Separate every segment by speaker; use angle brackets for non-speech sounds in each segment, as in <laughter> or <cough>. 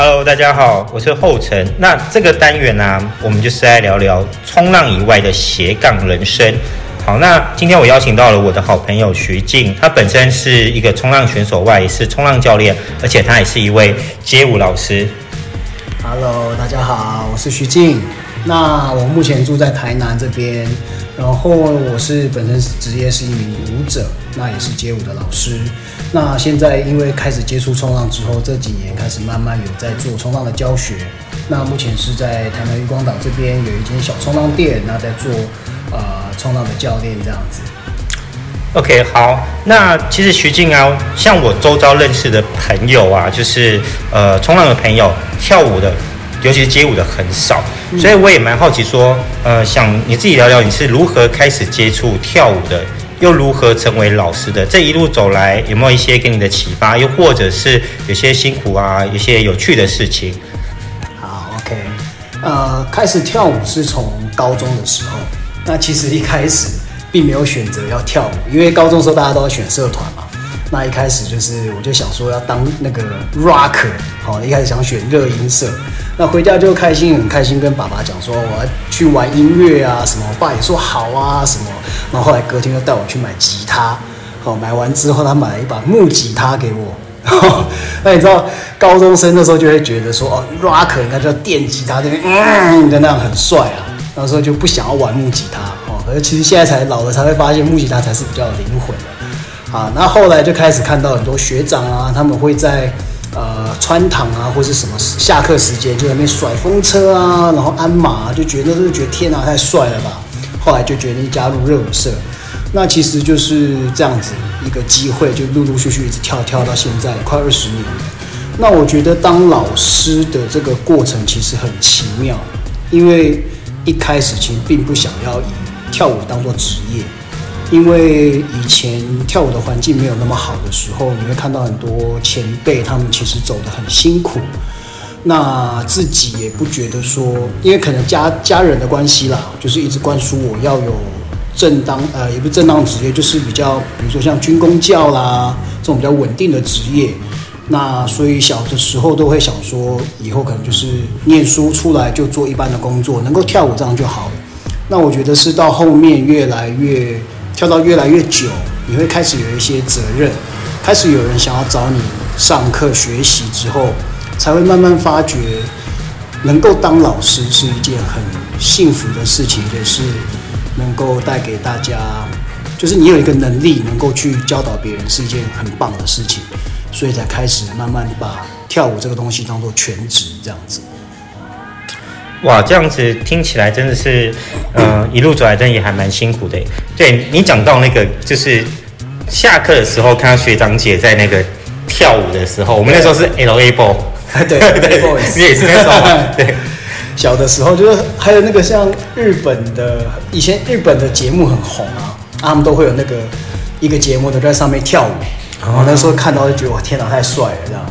Speaker 1: Hello，大家好，我是后成。那这个单元呢、我们就是来聊聊冲浪以外的斜杠人生。好，那今天我邀请到了我的好朋友徐静，他本身是一个冲浪选手外，也是冲浪教练，而且他也是一位街舞老师。
Speaker 2: Hello，大家好，我是徐静。那我目前住在台南这边，然后我是本身职业是一名舞者，那也是街舞的老师。那现在因为开始接触冲浪之后，这几年开始慢慢有在做冲浪的教学。那目前是在台南渔光岛这边有一间小冲浪店，那在做呃冲浪的教练这样子。
Speaker 1: OK，好。那其实徐静啊，像我周遭认识的朋友啊，就是呃冲浪的朋友，跳舞的，尤其是街舞的很少，所以我也蛮好奇说，呃，想你自己聊聊你是如何开始接触跳舞的。又如何成为老师的？这一路走来，有没有一些给你的启发？又或者是有些辛苦啊，有些有趣的事情？
Speaker 2: 好，OK，呃，开始跳舞是从高中的时候。那其实一开始并没有选择要跳舞，因为高中的时候大家都要选社团嘛。那一开始就是，我就想说要当那个 rocker，好，一开始想选热音社。那回家就开心，很开心，跟爸爸讲说我要去玩音乐啊什么。我爸也说好啊什么。然后后来隔天又带我去买吉他，好，买完之后他买了一把木吉他给我。<laughs> 那你知道高中生那时候就会觉得说哦，rocker 应该叫电吉他，那边？嗯，就那样很帅啊。那时候就不想要玩木吉他，哦，可是其实现在才老了才会发现木吉他才是比较有灵魂的。啊，那后来就开始看到很多学长啊，他们会在呃穿堂啊，或是什么下课时间就在那边甩风车啊，然后鞍马啊，就觉得就觉得天哪，太帅了吧！后来就决定加入热舞社，那其实就是这样子一个机会，就陆陆续续一直跳跳到现在快二十年了。那我觉得当老师的这个过程其实很奇妙，因为一开始其实并不想要以跳舞当做职业。因为以前跳舞的环境没有那么好的时候，你会看到很多前辈，他们其实走得很辛苦。那自己也不觉得说，因为可能家家人的关系啦，就是一直灌输我要有正当呃，也不是正当职业，就是比较，比如说像军工教啦这种比较稳定的职业。那所以小的时候都会想说，以后可能就是念书出来就做一般的工作，能够跳舞这样就好了。那我觉得是到后面越来越。跳到越来越久，你会开始有一些责任，开始有人想要找你上课学习之后，才会慢慢发觉，能够当老师是一件很幸福的事情，也是能够带给大家，就是你有一个能力能够去教导别人，是一件很棒的事情，所以才开始慢慢把跳舞这个东西当做全职这样子。
Speaker 1: 哇，这样子听起来真的是，呃，一路走来真的也还蛮辛苦的。对，你讲到那个，就是下课的时候看到学长姐在那个跳舞的时候，我们那时候是 LA Ball，<laughs>
Speaker 2: 对 <laughs> 对对，
Speaker 1: 你也是那时候，<laughs> 对，
Speaker 2: 小的时候就是还有那个像日本的，以前日本的节目很红啊，他们都会有那个一个节目都在上面跳舞，然后那时候看到就觉得哇，天哪，太帅了这样，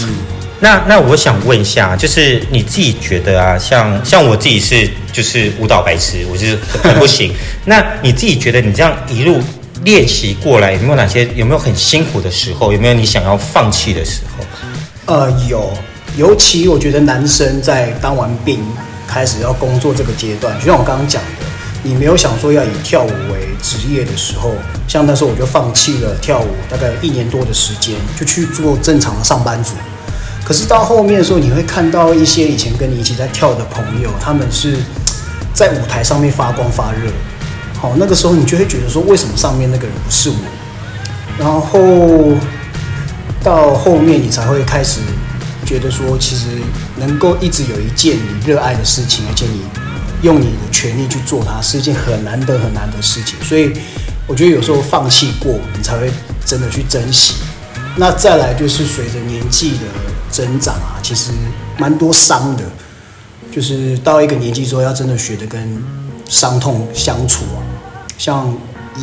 Speaker 2: 嗯。
Speaker 1: 那那我想问一下，就是你自己觉得啊，像像我自己是就是舞蹈白痴，我就是很不行。<laughs> 那你自己觉得你这样一路练习过来，有没有哪些有没有很辛苦的时候？有没有你想要放弃的时候？
Speaker 2: 呃，有，尤其我觉得男生在当完兵开始要工作这个阶段，就像我刚刚讲的，你没有想说要以跳舞为职业的时候，像那时候我就放弃了跳舞，大概一年多的时间，就去做正常的上班族。可是到后面的时候，你会看到一些以前跟你一起在跳的朋友，他们是在舞台上面发光发热。好，那个时候你就会觉得说，为什么上面那个人不是我？然后到后面你才会开始觉得说，其实能够一直有一件你热爱的事情，而且你用你的全力去做它，是一件很难得很难得的事情。所以我觉得有时候放弃过，你才会真的去珍惜。那再来就是随着年纪的增长啊，其实蛮多伤的，就是到一个年纪之后，要真的学的跟伤痛相处啊，像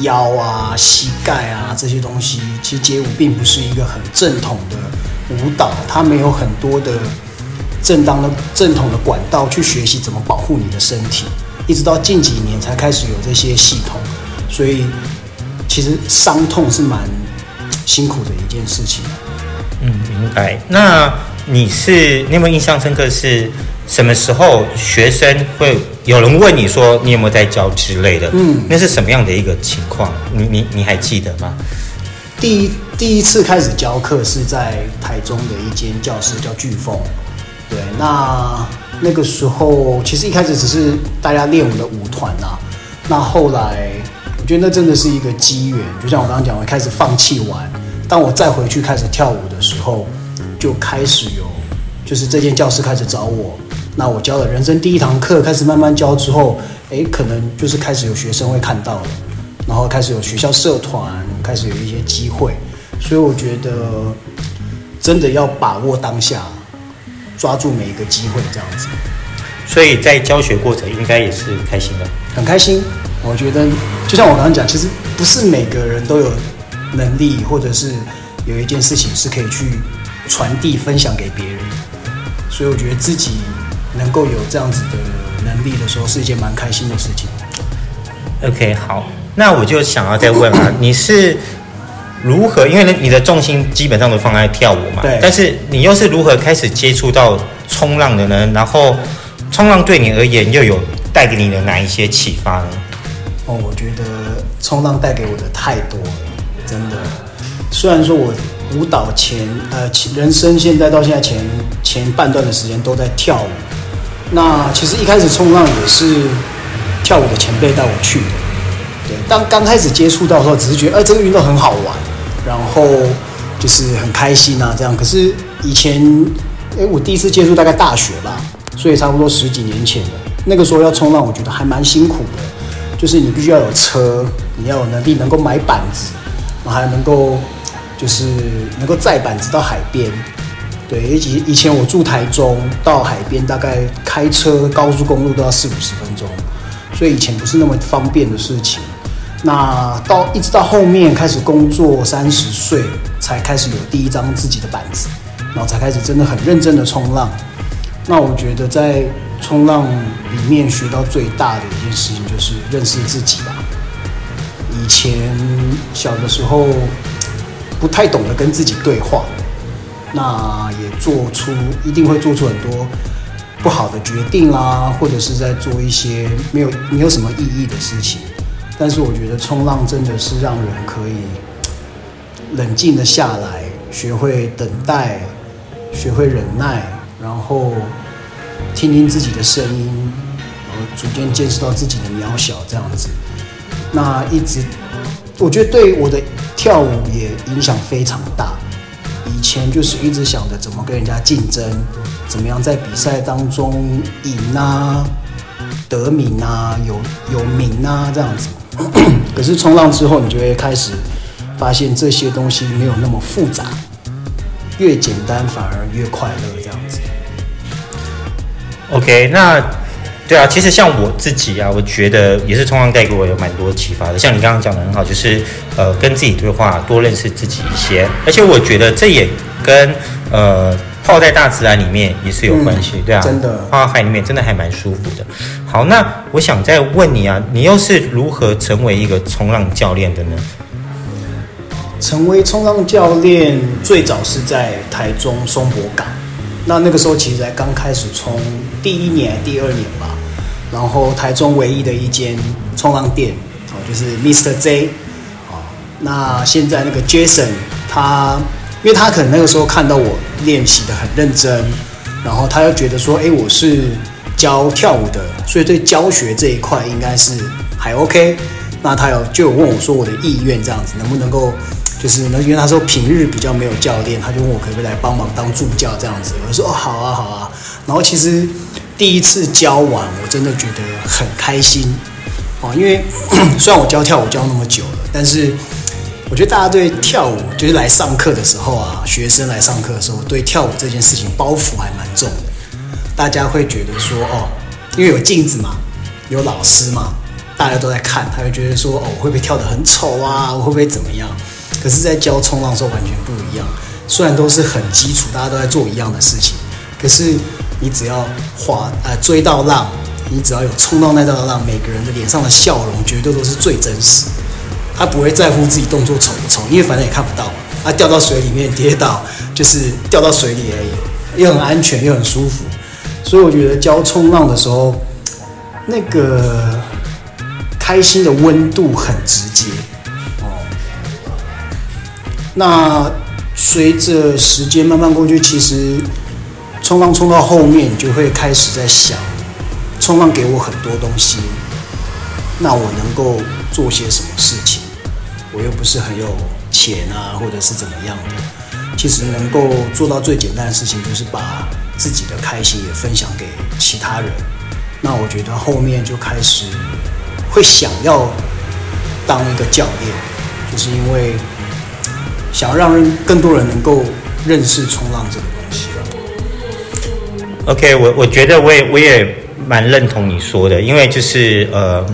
Speaker 2: 腰啊、膝盖啊这些东西，其实街舞并不是一个很正统的舞蹈，它没有很多的正当的正统的管道去学习怎么保护你的身体，一直到近几年才开始有这些系统，所以其实伤痛是蛮辛苦的一件事情。
Speaker 1: 嗯，明白。那你是你有没有印象深刻？是什么时候学生会有人问你说你有没有在教之类的？嗯，那是什么样的一个情况？你你你还记得吗？
Speaker 2: 第一第一次开始教课是在台中的一间教室叫巨峰，对，那那个时候其实一开始只是大家练我们的舞团啊，那后来我觉得那真的是一个机缘，就像我刚刚讲，我开始放弃玩，当我再回去开始跳舞的时候，就开始有就是这间教室开始找我，那我教了人生第一堂课，开始慢慢教之后，哎，可能就是开始有学生会看到了，然后开始有学校社团。开始有一些机会，所以我觉得真的要把握当下，抓住每一个机会，这样子。
Speaker 1: 所以在教学过程应该也是开心的，
Speaker 2: 很开心。我觉得就像我刚刚讲，其实不是每个人都有能力，或者是有一件事情是可以去传递、分享给别人。所以我觉得自己能够有这样子的能力的时候，是一件蛮开心的事情。
Speaker 1: OK，好。那我就想要再问啊，你是如何？因为你的重心基本上都放在跳舞嘛，
Speaker 2: 对。
Speaker 1: 但是你又是如何开始接触到冲浪的呢？然后冲浪对你而言又有带给你的哪一些启发呢？
Speaker 2: 哦，我觉得冲浪带给我的太多了，真的。虽然说我舞蹈前呃人生现在到现在前前半段的时间都在跳舞，那其实一开始冲浪也是跳舞的前辈带我去的。对，当刚开始接触到的时候，只是觉得，哎，这个运动很好玩，然后就是很开心啊，这样。可是以前，哎，我第一次接触大概大学吧，所以差不多十几年前了。那个时候要冲浪，我觉得还蛮辛苦的，就是你必须要有车，你要有能力能够买板子，然后还能够就是能够载板子到海边。对，以及以前我住台中，到海边大概开车高速公路都要四五十分钟，所以以前不是那么方便的事情。那到一直到后面开始工作，三十岁才开始有第一张自己的板子，然后才开始真的很认真的冲浪。那我觉得在冲浪里面学到最大的一件事情就是认识自己吧。以前小的时候不太懂得跟自己对话，那也做出一定会做出很多不好的决定啦，或者是在做一些没有没有什么意义的事情。但是我觉得冲浪真的是让人可以冷静的下来，学会等待，学会忍耐，然后听听自己的声音，然后逐渐见识到自己的渺小，这样子。那一直，我觉得对我的跳舞也影响非常大。以前就是一直想着怎么跟人家竞争，怎么样在比赛当中赢啊、得名啊、有有名啊这样子。<coughs> 可是冲浪之后，你就会开始发现这些东西没有那么复杂，越简单反而越快乐，这样子。
Speaker 1: OK，那对啊，其实像我自己啊，我觉得也是冲浪带给我有蛮多启发的。像你刚刚讲的很好，就是呃跟自己对话，多认识自己一些。而且我觉得这也跟呃。泡在大自然里面也是有关系，嗯、对啊，
Speaker 2: 真的
Speaker 1: 泡在海里面真的还蛮舒服的。好，那我想再问你啊，你又是如何成为一个冲浪教练的呢？
Speaker 2: 成为冲浪教练最早是在台中松柏港，那那个时候其实才刚开始冲第一年、第二年吧。然后台中唯一的一间冲浪店哦，就是 Mr. J 哦。那现在那个 Jason 他。因为他可能那个时候看到我练习得很认真，然后他又觉得说，哎，我是教跳舞的，所以对教学这一块应该是还 OK。那他有就有问我说我的意愿这样子，能不能够就是呢？因为他说平日比较没有教练，他就问我可不可以来帮忙当助教这样子。我说哦，好啊，好啊。然后其实第一次教完，我真的觉得很开心哦，因为 <coughs> 虽然我教跳舞教那么久了，但是。我觉得大家对跳舞，就是来上课的时候啊，学生来上课的时候，对跳舞这件事情包袱还蛮重的。大家会觉得说，哦，因为有镜子嘛，有老师嘛，大家都在看，他会觉得说，哦，我会不会跳得很丑啊？我会不会怎么样？可是，在教冲浪的时候完全不一样。虽然都是很基础，大家都在做一样的事情，可是你只要滑，呃，追到浪，你只要有冲到那道浪，每个人的脸上的笑容绝对都是最真实。他不会在乎自己动作丑不丑，因为反正也看不到嘛。他掉到水里面跌倒，就是掉到水里而已。又很安全又很舒服，所以我觉得教冲浪的时候，那个开心的温度很直接哦。那随着时间慢慢过去，其实冲浪冲到后面，就会开始在想，冲浪给我很多东西，那我能够做些什么事情？我又不是很有钱啊，或者是怎么样的。其实能够做到最简单的事情，就是把自己的开心也分享给其他人。那我觉得后面就开始会想要当一个教练，就是因为想让更多人能够认识冲浪这个。
Speaker 1: OK，我我觉得我也我也蛮认同你说的，因为就是呃。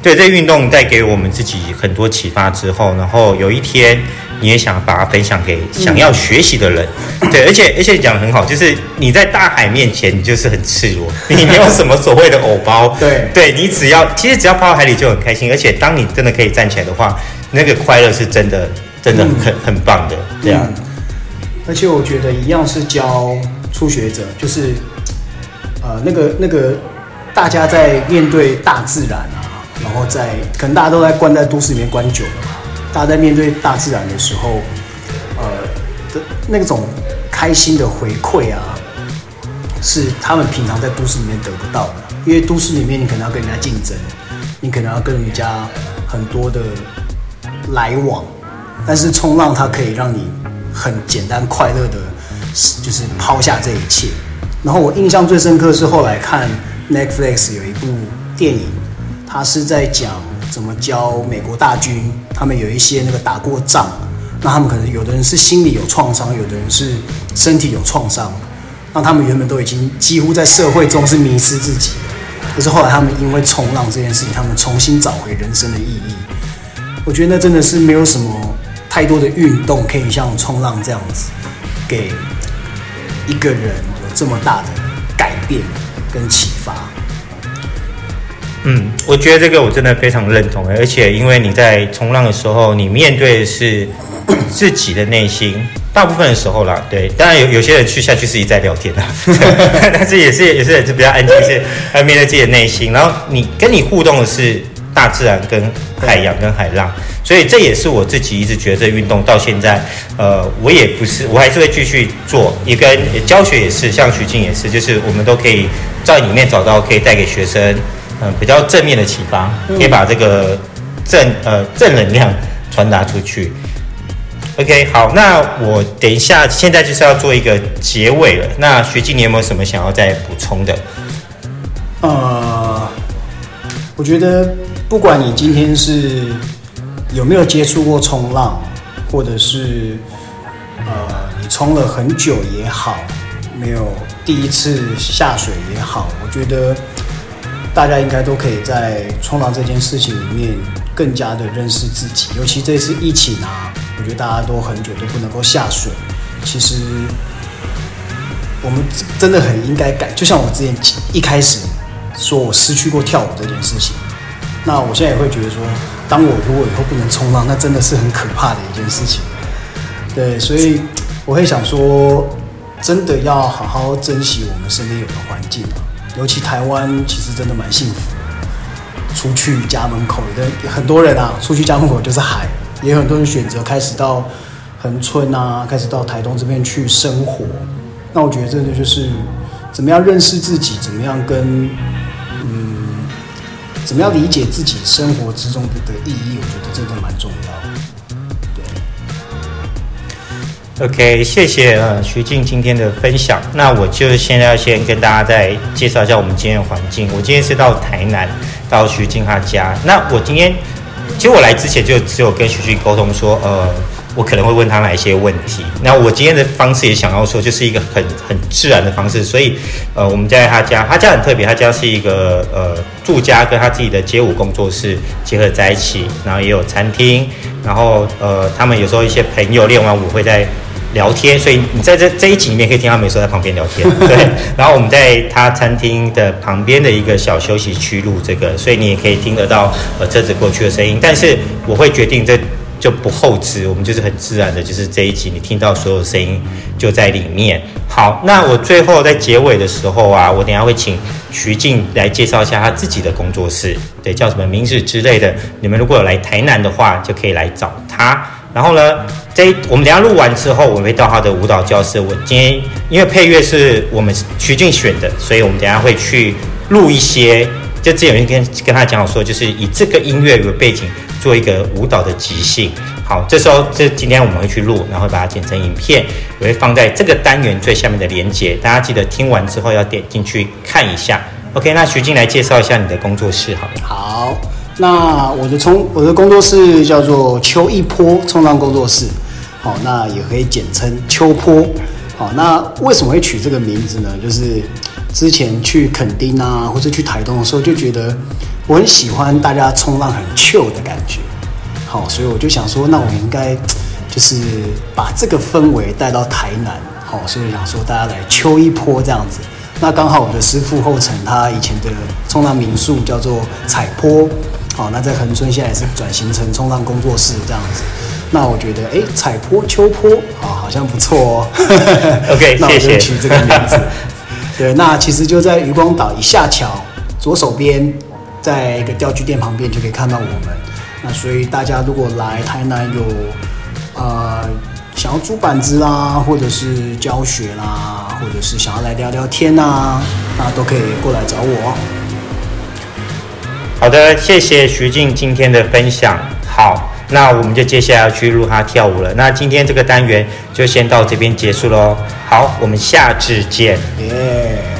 Speaker 1: 对，这运动带给我们自己很多启发之后，然后有一天你也想把它分享给想要学习的人。嗯、对，而且而且讲的很好，就是你在大海面前，你就是很赤裸，你没有什么所谓的偶包。<laughs>
Speaker 2: 对，
Speaker 1: 对你只要其实只要泡到海里就很开心，而且当你真的可以站起来的话，那个快乐是真的真的很、嗯、很棒的。这样、嗯，
Speaker 2: 而且我觉得一样是教初学者，就是呃那个那个大家在面对大自然啊。然后在可能大家都在关在都市里面关久了嘛，大家在面对大自然的时候，呃的那种开心的回馈啊，是他们平常在都市里面得不到的。因为都市里面你可能要跟人家竞争，你可能要跟人家很多的来往，但是冲浪它可以让你很简单快乐的，就是抛下这一切。然后我印象最深刻是后来看 Netflix 有一部电影。他是在讲怎么教美国大军，他们有一些那个打过仗，那他们可能有的人是心理有创伤，有的人是身体有创伤，那他们原本都已经几乎在社会中是迷失自己，可是后来他们因为冲浪这件事情，他们重新找回人生的意义。我觉得那真的是没有什么太多的运动可以像冲浪这样子，给一个人有这么大的改变跟启发。
Speaker 1: 嗯，我觉得这个我真的非常认同，而且因为你在冲浪的时候，你面对的是 <coughs> 自己的内心，大部分的时候啦，对，当然有有些人去下去自己在聊天啦，<laughs> 但是也是也是就比较安静，是 <laughs> 还面对自己的内心，然后你跟你互动的是大自然跟海洋跟海浪，所以这也是我自己一直觉得这运动到现在，呃，我也不是，我还是会继续做，也跟教学也是，像徐静也是，就是我们都可以在里面找到可以带给学生。嗯，比较正面的启发，可以把这个正呃正能量传达出去。OK，好，那我等一下，现在就是要做一个结尾了。那徐静，你有没有什么想要再补充的？
Speaker 2: 呃，我觉得不管你今天是有没有接触过冲浪，或者是呃你冲了很久也好，没有第一次下水也好，我觉得。大家应该都可以在冲浪这件事情里面更加的认识自己，尤其这次疫情啊，我觉得大家都很久都不能够下水。其实我们真的很应该改，就像我之前一开始说我失去过跳舞这件事情，那我现在也会觉得说，当我如果以后不能冲浪，那真的是很可怕的一件事情。对，所以我会想说，真的要好好珍惜我们身边有的环境。尤其台湾其实真的蛮幸福，出去家门口的很多人啊，出去家门口就是海，也有很多人选择开始到恒春啊，开始到台东这边去生活。那我觉得真的就是怎么样认识自己，怎么样跟，怎么样理解自己生活之中的意义，我觉得真的蛮重要。
Speaker 1: OK，谢谢呃徐静今天的分享。那我就现在要先跟大家再介绍一下我们今天的环境。我今天是到台南，到徐静他家。那我今天其实我来之前就只有跟徐徐沟通说，呃，我可能会问他哪一些问题。那我今天的方式也想要说，就是一个很很自然的方式。所以呃，我们在他家，他家很特别，他家是一个呃住家跟他自己的街舞工作室结合在一起，然后也有餐厅，然后呃，他们有时候一些朋友练完舞会在。聊天，所以你在这这一集里面可以听到美说在旁边聊天，<laughs> 对。然后我们在他餐厅的旁边的一个小休息区录这个，所以你也可以听得到呃车子过去的声音。但是我会决定这就不后置，我们就是很自然的，就是这一集你听到所有声音就在里面。好，那我最后在结尾的时候啊，我等下会请徐静来介绍一下他自己的工作室，对，叫什么名字之类的。你们如果有来台南的话，就可以来找他。然后呢，这我们等下录完之后，我会到他的舞蹈教室。我今天因为配乐是我们徐静选的，所以我们等下会去录一些。就之前有一天跟他讲说，就是以这个音乐为背景做一个舞蹈的即兴。好，这时候这今天我们会去录，然后把它剪成影片，我会放在这个单元最下面的连接。大家记得听完之后要点进去看一下。OK，那徐静来介绍一下你的工作室，好。
Speaker 2: 好，那我的冲我的工作室叫做秋一波冲浪工作室，好，那也可以简称秋坡。好，那为什么会取这个名字呢？就是。之前去垦丁啊，或者去台东的时候，就觉得我很喜欢大家冲浪很 Q 的感觉。好，所以我就想说，那我应该就是把这个氛围带到台南。好，所以想说大家来秋一波这样子。那刚好我的师傅后程他以前的冲浪民宿叫做彩坡。好，那在恒春现在也是转型成冲浪工作室这样子。那我觉得，哎，彩坡秋坡啊，好像不错哦。
Speaker 1: OK，<laughs>
Speaker 2: 那我就。取这个名字。对，那其实就在渔光岛一下桥左手边，在一个钓具店旁边就可以看到我们。那所以大家如果来台南有呃想要租板子啦，或者是教学啦，或者是想要来聊聊天啊，那都可以过来找我。
Speaker 1: 好的，谢谢徐静今天的分享。好，那我们就接下来要去录他跳舞了。那今天这个单元就先到这边结束喽。好，我们下次见。
Speaker 2: 耶。